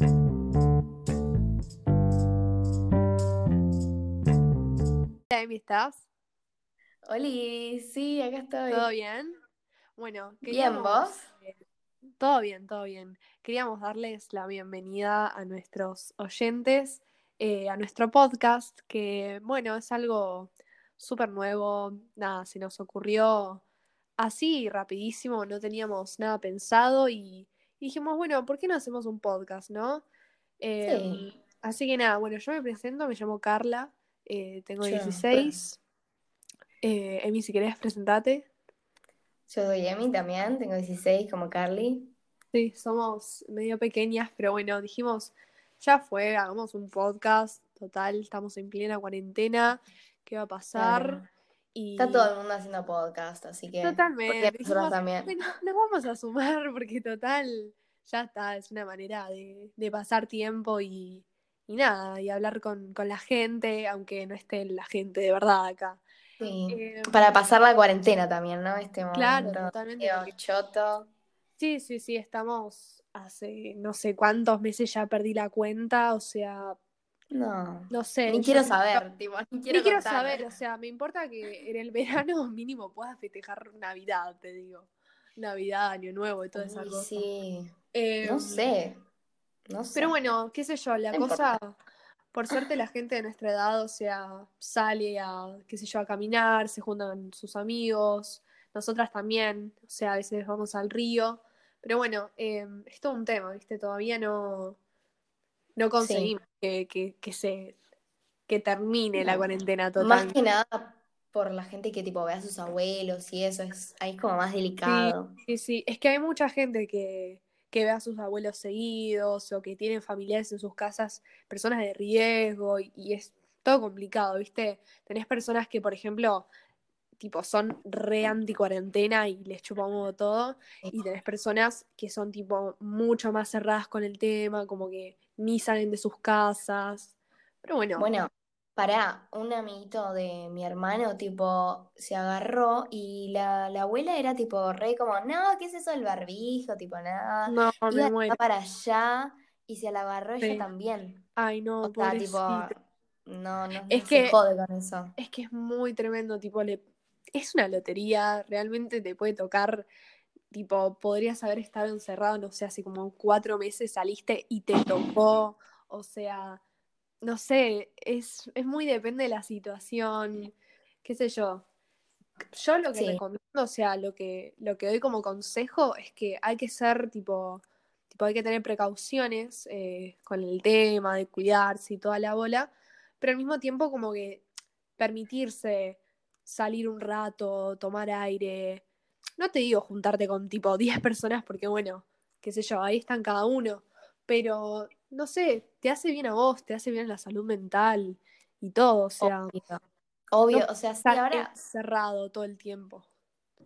Hola, Emi, ¿estás? Oli, sí, acá estoy. ¿Todo bien? Bueno, Bien, queríamos... ¿vos? eh, Todo bien, todo bien. Queríamos darles la bienvenida a nuestros oyentes, eh, a nuestro podcast, que bueno, es algo súper nuevo, nada, se nos ocurrió así rapidísimo, no teníamos nada pensado y, y dijimos, bueno, ¿por qué no hacemos un podcast, no? Eh, Sí. Así que nada, bueno, yo me presento, me llamo Carla, eh, tengo Yo. 16. Eh, Emi, si querés, presentate. Yo soy Emi también, tengo 16 como Carly. Sí, somos medio pequeñas, pero bueno, dijimos, ya fue, hagamos un podcast, total, estamos en plena cuarentena, ¿qué va a pasar? Claro. Y Está todo el mundo haciendo podcast, así que ¿por totalmente, dijimos, también? bueno, nos vamos a sumar porque total, ya está, es una manera de, de pasar tiempo y, y nada, y hablar con, con la gente, aunque no esté la gente de verdad acá. Sí. Eh, Para pasar la cuarentena también, ¿no? Este claro, momento totalmente, medio porque choto. Sí, sí, sí, estamos hace no sé cuántos meses ya perdí la cuenta, o sea, No. no sé. Ni quiero saber, tipo, ni quiero Ni quiero contarme. saber, o sea, me importa que en el verano mínimo puedas festejar Navidad, te digo. Navidad, Año Nuevo y Uy, cosa. sí. Eh, No sé. No sé. Pero bueno, qué sé yo, la No cosa, por suerte la gente de nuestra edad, o sea, sale a, qué sé yo, a caminar, se juntan sus amigos, nosotras también, o sea, a veces vamos al río, pero bueno, eh, es todo un tema, ¿viste? Todavía no, no conseguimos que, que, que se, que termine la cuarentena total. Más que nada por la gente que tipo ve a sus abuelos y eso, es ahí es como más delicado. Sí, sí, es que hay mucha gente que, que ve a sus abuelos seguidos o que tienen familiares en sus casas, personas de riesgo, y, y es todo complicado, ¿viste? Tenés personas que, por ejemplo, tipo, son re anti-cuarentena y les chupamos todo, y tenés personas que son, tipo, mucho más cerradas con el tema, como que ni salen de sus casas. Pero bueno, Bueno, pará, un amiguito de mi hermano, tipo, se agarró y la, la abuela era tipo re como, no, ¿qué es eso del barbijo? Tipo, nada. no, Iba me muero. para allá y se la agarró ella también. Ay, no, O sea, tipo, no, no, Es no que- se jode con eso. Es que es muy tremendo, tipo, le... es una lotería, realmente te puede tocar, tipo, podrías haber estado encerrado, no sé, hace como cuatro meses saliste y te tocó, o sea, no sé, es, es muy depende de la situación, qué sé yo. Yo lo que Sí. recomiendo, o sea, lo que, lo que doy como consejo es que hay que ser, tipo, tipo hay que tener precauciones eh, con el tema de cuidarse y toda la bola, pero al mismo tiempo como que permitirse salir un rato, tomar aire. No te digo juntarte con tipo 10 personas porque bueno, qué sé yo, ahí están cada uno, pero no sé, te hace bien a vos, te hace bien la salud mental y todo, o sea, Obvio. O sea, ahora, encerrado todo el tiempo.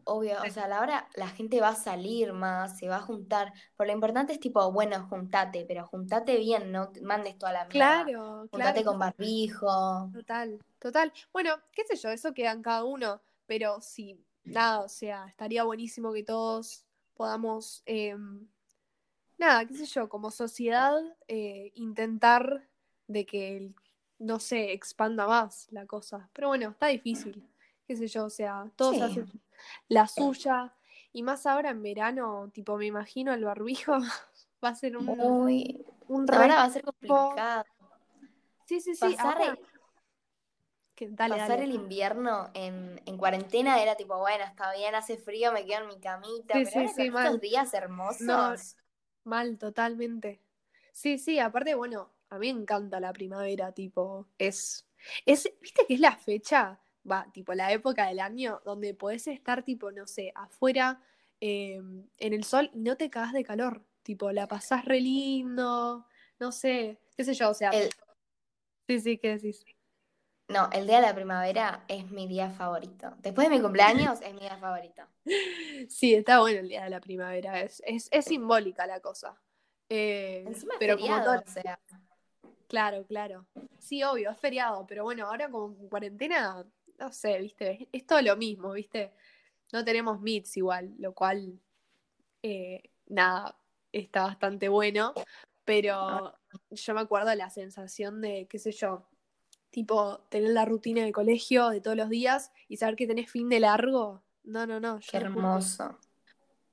Obvio, o sea, ahora la gente va a salir más, se va a juntar, pero lo importante es tipo, bueno, juntate, pero juntate bien, no mandes toda la mierda. Claro, Juntate claro. con barbijo. Total, total. Bueno, qué sé yo, eso queda en cada uno, pero sí, nada, o sea, estaría buenísimo que todos podamos, eh, nada, qué sé yo, como sociedad, eh, intentar de que, no sé, expanda más la cosa. Pero bueno, está difícil, qué sé yo, o sea, todos Sí. hacen la suya, y más ahora en verano, tipo, me imagino el barbijo va a ser un, Muy. un Ahora va a ser complicado. Sí, sí, sí, Pasar, ahora- que- dale, pasar dale. el invierno en, en cuarentena era tipo, bueno, está bien, hace frío, me quedo en mi camita. Sí, pero sí, ahora días hermosos. No, Mal, totalmente. Sí, sí, aparte, bueno, a mí me encanta la primavera, tipo, es, es, viste que es la fecha, va, tipo, la época del año donde podés estar, tipo, no sé, afuera eh, en el sol y no te cagas de calor, tipo, la pasás re lindo, no sé, qué sé yo, o sea, El- sí, sí, ¿qué decís? no, el día de la primavera es mi día favorito. Después de mi cumpleaños es mi día favorito. Sí, está bueno el día de la primavera, es, es, es simbólica la cosa. Eh, Encima es pero como feriado, todo- o sea. Claro, claro. Sí, obvio, es feriado, pero bueno, ahora con cuarentena, no sé, viste, es todo lo mismo, viste. No tenemos meets igual, lo cual, eh, nada, está bastante bueno. pero yo me acuerdo de la sensación de, qué sé yo, tipo, tener la rutina de colegio de todos los días y saber que tenés fin de largo. No, no, no. Qué hermoso.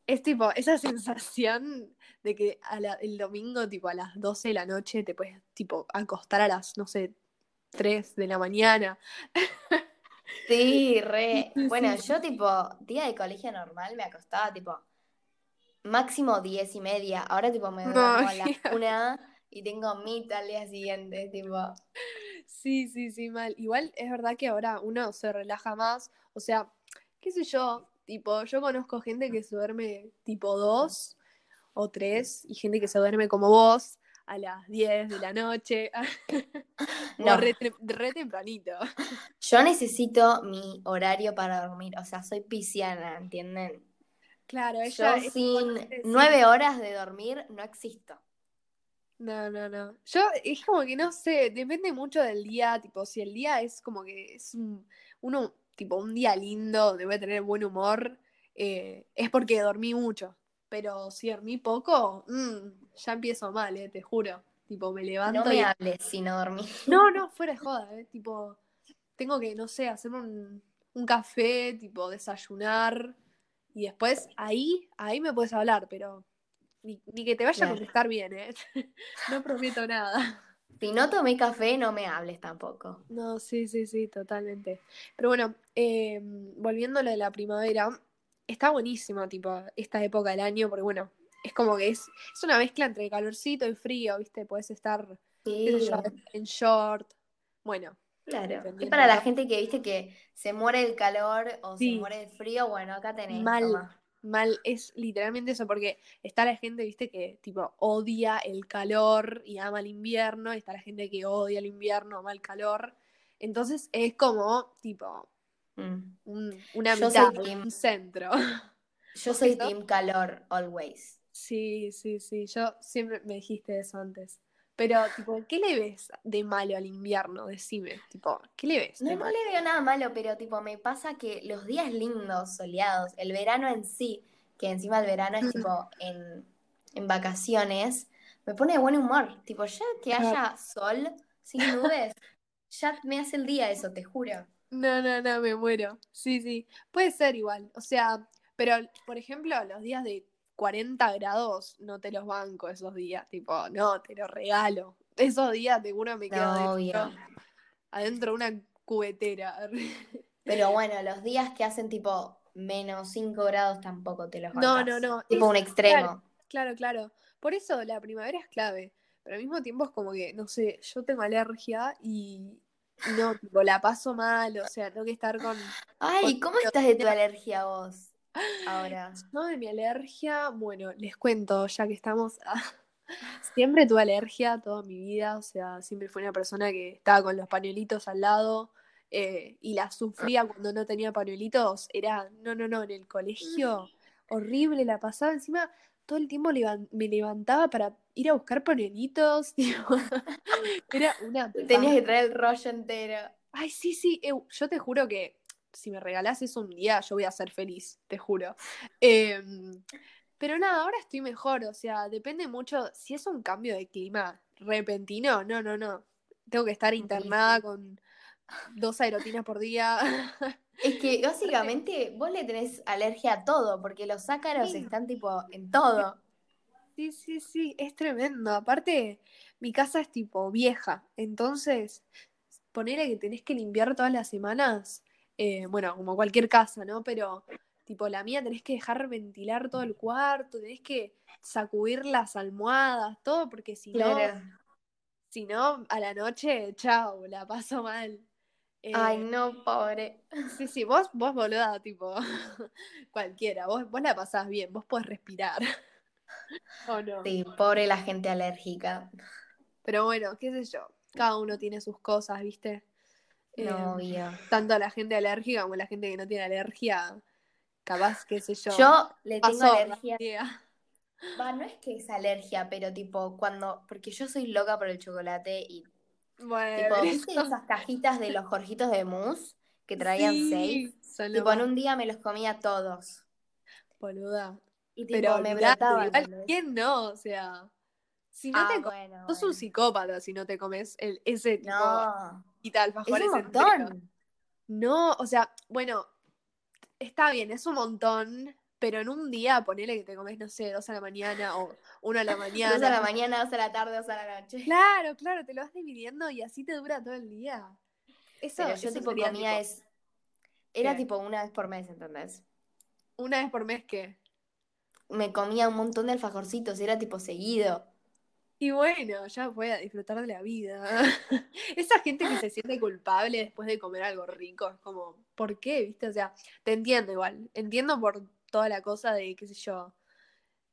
Es tipo, esa sensación de que a la- el domingo, tipo, a las 12 de la noche te puedes, tipo, acostar a las, no sé, 3 de la mañana. Sí, re. Bueno, yo tipo, día de colegio normal me acostaba tipo máximo diez y media. Ahora tipo me duermo a la mira. una y tengo mitad al día siguiente, tipo. Sí, sí, sí, mal. Igual es verdad que ahora uno se relaja más. O sea, qué sé yo, tipo, yo conozco gente que se duerme tipo 2 o 3 y gente que se duerme como vos a las 10 de la noche. No, re, tem- re tempranito. yo necesito mi horario para dormir. O sea, soy pisciana, ¿entienden? Claro, Yo ella es sin nueve horas de dormir no existo. No, no, no. Yo es como que no sé, depende mucho del día, tipo, si el día es como que es un, uno, tipo, un día lindo, donde voy a tener buen humor, eh, es porque dormí mucho. Pero si dormí poco, mm, ya empiezo mal, eh, te juro. Tipo, me No levanto me y... hables si no dormí. No, no, fuera de joda, eh. Tipo, tengo que, no sé, hacerme un, un café, tipo, desayunar. Y después ahí, ahí me puedes hablar, pero ni, ni que te vaya a contestar bien, ¿eh? No prometo nada. Si no tomé café, no me hables tampoco. No, sí, sí, sí, totalmente. Pero bueno, eh, volviendo a lo de la primavera, está buenísimo, tipo, esta época del año, porque bueno, es como que es, es una mezcla entre calorcito y frío, ¿viste? Puedes estar, Sí, yo, en short. Bueno, claro. Es para la gente que viste que se muere el calor o se muere el frío. Bueno, acá tenés, mal, toma. mal, es literalmente eso, porque está la gente, ¿viste? Que tipo odia el calor y ama el invierno, y está la gente que odia el invierno, ama el calor. Entonces es como, tipo, Mm. un- una Yo mitad, soy team- un centro. Yo ¿Vos soy team calor, always. Sí, sí, sí, yo siempre me dijiste eso antes. Pero, tipo, ¿qué le ves de malo al invierno? Decime, tipo, ¿qué le ves No, de no malo? le veo nada malo, pero tipo me pasa que los días lindos, soleados, el verano en sí, que encima el verano es tipo en, en vacaciones, me pone de buen humor. Tipo, ya que haya sol sin nubes, ya me hace el día eso, te juro. No, no, no, me muero. Sí, sí, puede ser igual. O sea, pero, por ejemplo, los días de 40 grados no te los banco esos días. Tipo, no, te los regalo. Esos días seguro me quedo No, adentro, obvio. adentro de una cubetera. Pero bueno, los días que hacen tipo menos 5 grados tampoco te los No, bancas. no, no. Tipo es- un extremo. Claro, claro. Por eso la primavera es clave. Pero al mismo tiempo es como que, no sé, yo tengo alergia y no, tipo, la paso mal. O sea, tengo que estar con. Ay, ¿cómo estás de tu alergia vos ahora? No, de mi alergia, bueno, les cuento, ya que estamos. Siempre tuve alergia toda mi vida, o sea, siempre fui una persona que estaba con los pañuelitos al lado eh, y la sufría cuando no tenía pañuelitos. Era, no, no, no, en el colegio, horrible, la pasaba encima, todo el tiempo me levantaba para ir a buscar pañuelitos, tipo, era una Tenías que traer el rollo entero. Ay, sí, sí, eu, yo te juro que si me regalás eso un día, yo voy a ser feliz, te juro. Em, pero nada, ahora estoy mejor, o sea, depende mucho, si es un cambio de clima repentino, no, no, no. Tengo que estar internada con dos aerotinas por día. Es que básicamente vos le tenés alergia a todo, porque los ácaros Sí. están tipo en todo. Sí, sí, sí, es tremendo. Aparte, mi casa es tipo vieja, entonces, ponele que tenés que limpiar todas las semanas, eh, bueno, como cualquier casa, ¿no? Pero, tipo, la mía tenés que dejar ventilar todo el cuarto, tenés que sacudir las almohadas, todo, porque si no, si no, a la noche, chao, la paso mal. Eh, Ay, no, pobre. Sí, sí, vos, vos boluda, tipo, cualquiera, vos, vos la pasás bien, vos podés respirar. ¿O no? Sí, pobre la gente alérgica. Pero bueno, qué sé yo, cada uno tiene sus cosas, ¿viste? Eh, No, obvio. tanto la gente alérgica como la gente que no tiene alergia, capaz, qué sé yo. Yo le tengo pasó, alergia. Va, no es que es alergia, pero tipo, cuando. Porque yo soy loca por el chocolate y. Bueno, Tipo, ¿viste esas cajitas de los Jorgitos de mousse que traían sí, seis? Tipo, en un día me los comía todos. boluda. Y tipo, Pero me. ¿quién no? O sea, Si no Ah, te co- bueno, sos bueno. un psicópata si no te comes el, ese tipo No, y tal, es un montón. No, o sea, bueno, está bien, es un montón, pero en un día ponele que te comes, no sé, dos a la mañana o uno a la mañana. Dos a la mañana, dos a la tarde, dos a la noche. Claro, claro, te lo vas dividiendo y así te dura todo el día. Eso, Pero yo eso tipo comía tipo, es. Era ¿Qué? tipo una vez por mes, ¿entendés? una vez por mes que. Me comía un montón de alfajorcitos, era tipo seguido. Y bueno, ya fue a disfrutar de la vida. Esa gente que se siente culpable después de comer algo rico, es como, ¿por qué? ¿Viste? O sea, te entiendo igual. Entiendo por toda la cosa de, qué sé yo,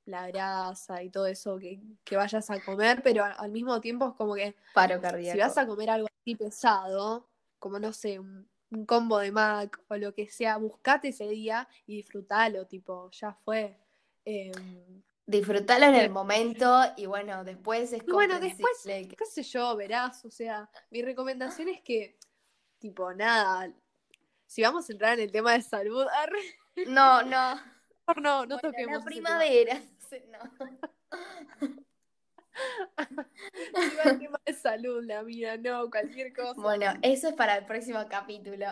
la grasa y todo eso que, que vayas a comer, pero al mismo tiempo es como que Paro cardíaco. si vas a comer algo así pesado, como no sé, un, un combo de Mac o lo que sea, buscate ese día y disfrutalo, tipo, ya fue. Em, Disfrutalo en el momento y bueno, después es Y bueno, después, que- qué sé yo, verás, o sea, mi recomendación es que, tipo, nada, si vamos a entrar en el tema de salud, arre, No, no. no, no Bueno, toquemos la primavera. No. Iba el tema de salud, la mía, no, cualquier cosa. Bueno, eso es para el próximo capítulo.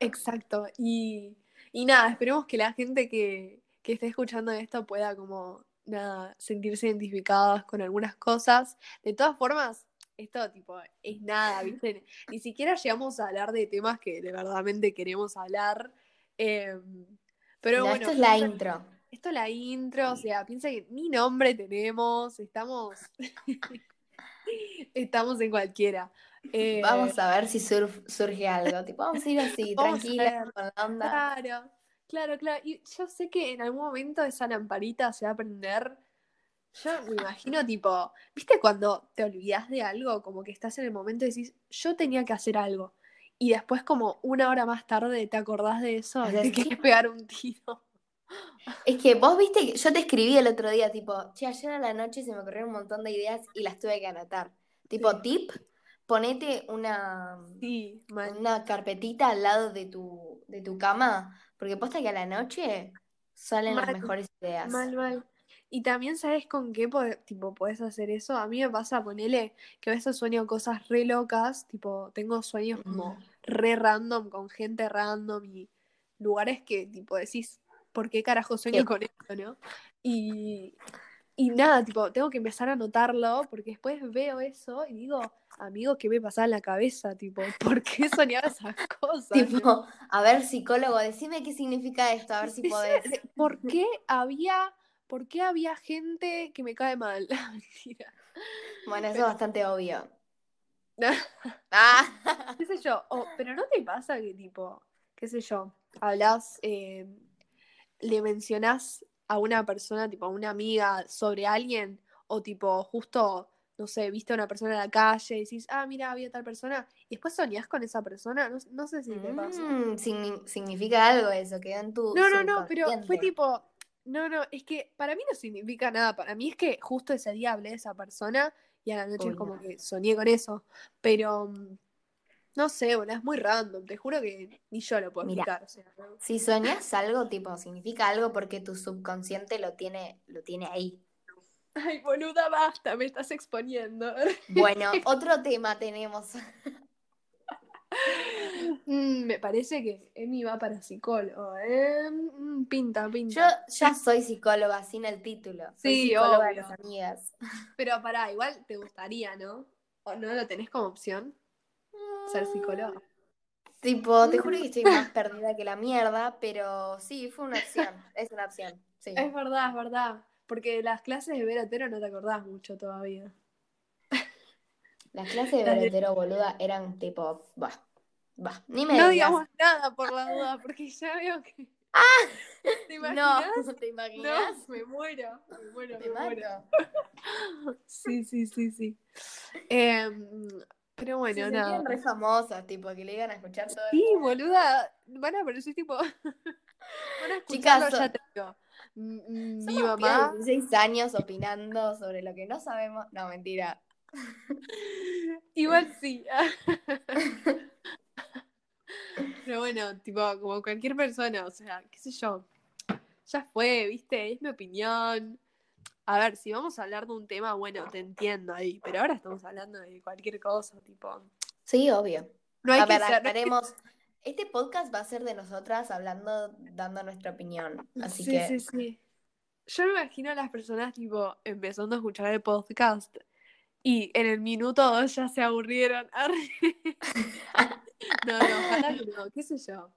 Exacto, y, y nada, esperemos que la gente que, que esté escuchando esto pueda como, nada, sentirse identificadas con algunas cosas. De todas formas, esto tipo es nada, ¿viste? Ni siquiera llegamos a hablar de temas que de verdadmente queremos hablar. eh, pero No, bueno, esto es la piensa- intro. esto es la intro, o sea, piensa que ni nombre tenemos, estamos, estamos en cualquiera. Eh, Vamos a ver si surf- surge algo. Tipo, vamos a ir así, tranquila, con la onda. Claro, claro, claro. Y yo sé que en algún momento esa lamparita se va a prender. Yo me imagino, tipo, ¿viste cuando te olvidas de algo? Como que estás en el momento y decís, yo tenía que hacer algo. Y después, como una hora más tarde, te acordás de eso te quieres pegar un tiro. Es que vos viste que yo te escribí el otro día, tipo, che, ayer a la noche se me ocurrieron un montón de ideas y las tuve que anotar. Tipo, Sí. tip, ponete una, Sí, una carpetita al lado de tu, de tu cama, porque posta que a la noche salen las mejores ideas. Mal, mal. Y también sabes con qué po- tipo podés hacer eso. A mí me pasa, ponele, que a veces sueño cosas re locas, tipo, tengo sueños como re random, con gente random y lugares que tipo decís, ¿por qué carajo sueño ¿Qué? con esto, no? Y, y nada, tipo, tengo que empezar a anotarlo porque después veo eso y digo, amigo, ¿qué me pasaba en la cabeza? Tipo, ¿por qué soñaba esas cosas? Tipo, a ver, psicólogo, decime qué significa esto, a ver si podés. ¿Por qué había, por qué había gente que me cae mal? Mentira. Bueno, eso Pero- es bastante obvio. Ah. qué sé yo, pero ¿no te pasa que tipo, qué sé yo, hablas, eh, le mencionás a una persona, tipo a una amiga sobre alguien, o tipo justo, no sé, viste a una persona en la calle y decís, ah, mira, había tal persona, y después soñás con esa persona, no, no sé si te pasa. Mm, signi- significa algo eso, quedó en tu No, no, no, pero fue tipo, no, no, es que para mí no significa nada, para mí es que justo ese día hablé de esa persona y a la noche Uy, es como no. que soñé con eso, pero mm, no sé, bueno, es muy random, te juro que ni yo lo puedo explicar, o sea, ¿no? Si soñas algo, tipo, significa algo porque tu subconsciente lo tiene, lo tiene ahí. Ay, boluda, basta, me estás exponiendo. Bueno, otro tema tenemos. Mm, me parece que Emi va para psicólogo, ¿eh? Mm, pinta, Yo pinta. ya soy psicóloga sin el título. Soy Sí, psicóloga de obvio. las amigas. Pero pará, igual te gustaría, ¿no? ¿O no lo tenés como opción? Ser psicóloga. Tipo, te juro que estoy más perdida que la mierda, pero sí, fue una opción. Es una opción. Sí. Es verdad, es verdad. Porque de las clases de Vero Otero no te acordás mucho todavía. Las clases de verotero boluda eran tipo, bah, bah, ni me No digas. digamos nada por la duda, porque ya veo que. ¿Te No, imaginas? ¿te imaginas? No, me muero. Me muero, Te me muero. Sí, sí, sí, sí. Em, pero Se bueno, sentían nada. re famosas, tipo, que le iban a escuchar todo el Sí, mundo. boluda. Van a aparecer tipo. Van a Chicas, escucharlo, so- ya te digo. M- m- Mi Somos mamá. de 16 años opinando sobre lo que no sabemos. No, mentira. Igual sí. Pero bueno, tipo, como cualquier persona, o sea, qué sé yo. Ya fue, viste, es mi opinión. A ver, si vamos a hablar de un tema, bueno, te entiendo ahí, pero ahora estamos hablando de cualquier cosa, tipo. Sí, obvio. No hay a que ver, ser- no que-. Este podcast va a ser de nosotras hablando, dando nuestra opinión. Así sí, que. sí, sí. Yo me imagino a las personas, tipo, empezando a escuchar el podcast y en el minuto dos ya se aburrieron. No, no, ojalá que no, qué sé yo.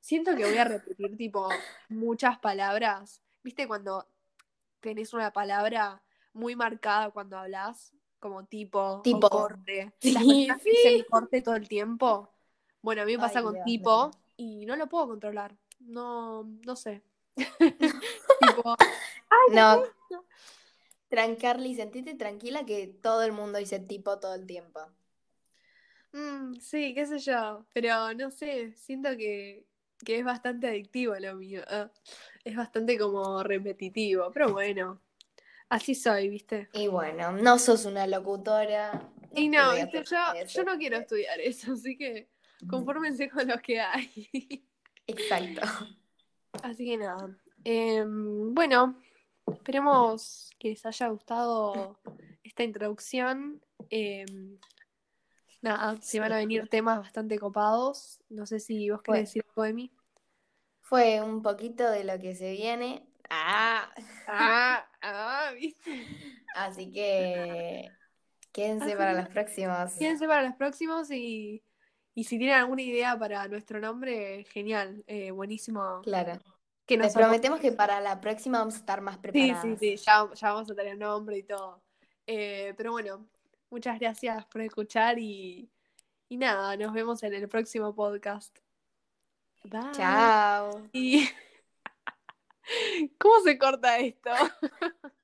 Siento que voy a repetir, tipo, muchas palabras. ¿Viste cuando tenés una palabra muy marcada cuando hablas? Como tipo, Tipo. o corte. Sí, Las personas sí. dicen corte todo el tiempo. Bueno, a mí me pasa Ay, con Dios, tipo no. y no lo puedo controlar. No, no sé. tipo, No. Trancarly, sentite tranquila que todo el mundo dice tipo todo el tiempo. mm, sí, qué sé yo. Pero no sé, siento que, que es bastante adictivo lo mío. ah. Es bastante como repetitivo. Pero bueno, así soy, ¿viste? Y bueno, no sos una locutora. Y no, ¿viste? Yo, yo no quiero estudiar eso, así que- confórmense con lo que hay. Exacto. Así que nada. Em, bueno, esperemos que les haya gustado esta introducción. Em, nada, se van a venir temas bastante copados. No sé si vos querés decir algo de mí. Fue un poquito de lo que se viene. Ah, Ah, ah, ¿viste? así que quédense Así para los próximos. Quédense para los próximos y, y si tienen alguna idea para nuestro nombre, genial, eh, buenísimo. Claro. Que Les nos prometemos que para la próxima vamos a estar más Sí, preparadas. sí, sí, ya, ya vamos a tener nombre y todo. Eh, pero bueno, muchas gracias por escuchar y, y nada, nos vemos en el próximo podcast. Bye. Chao. Y- ¿Cómo se corta esto?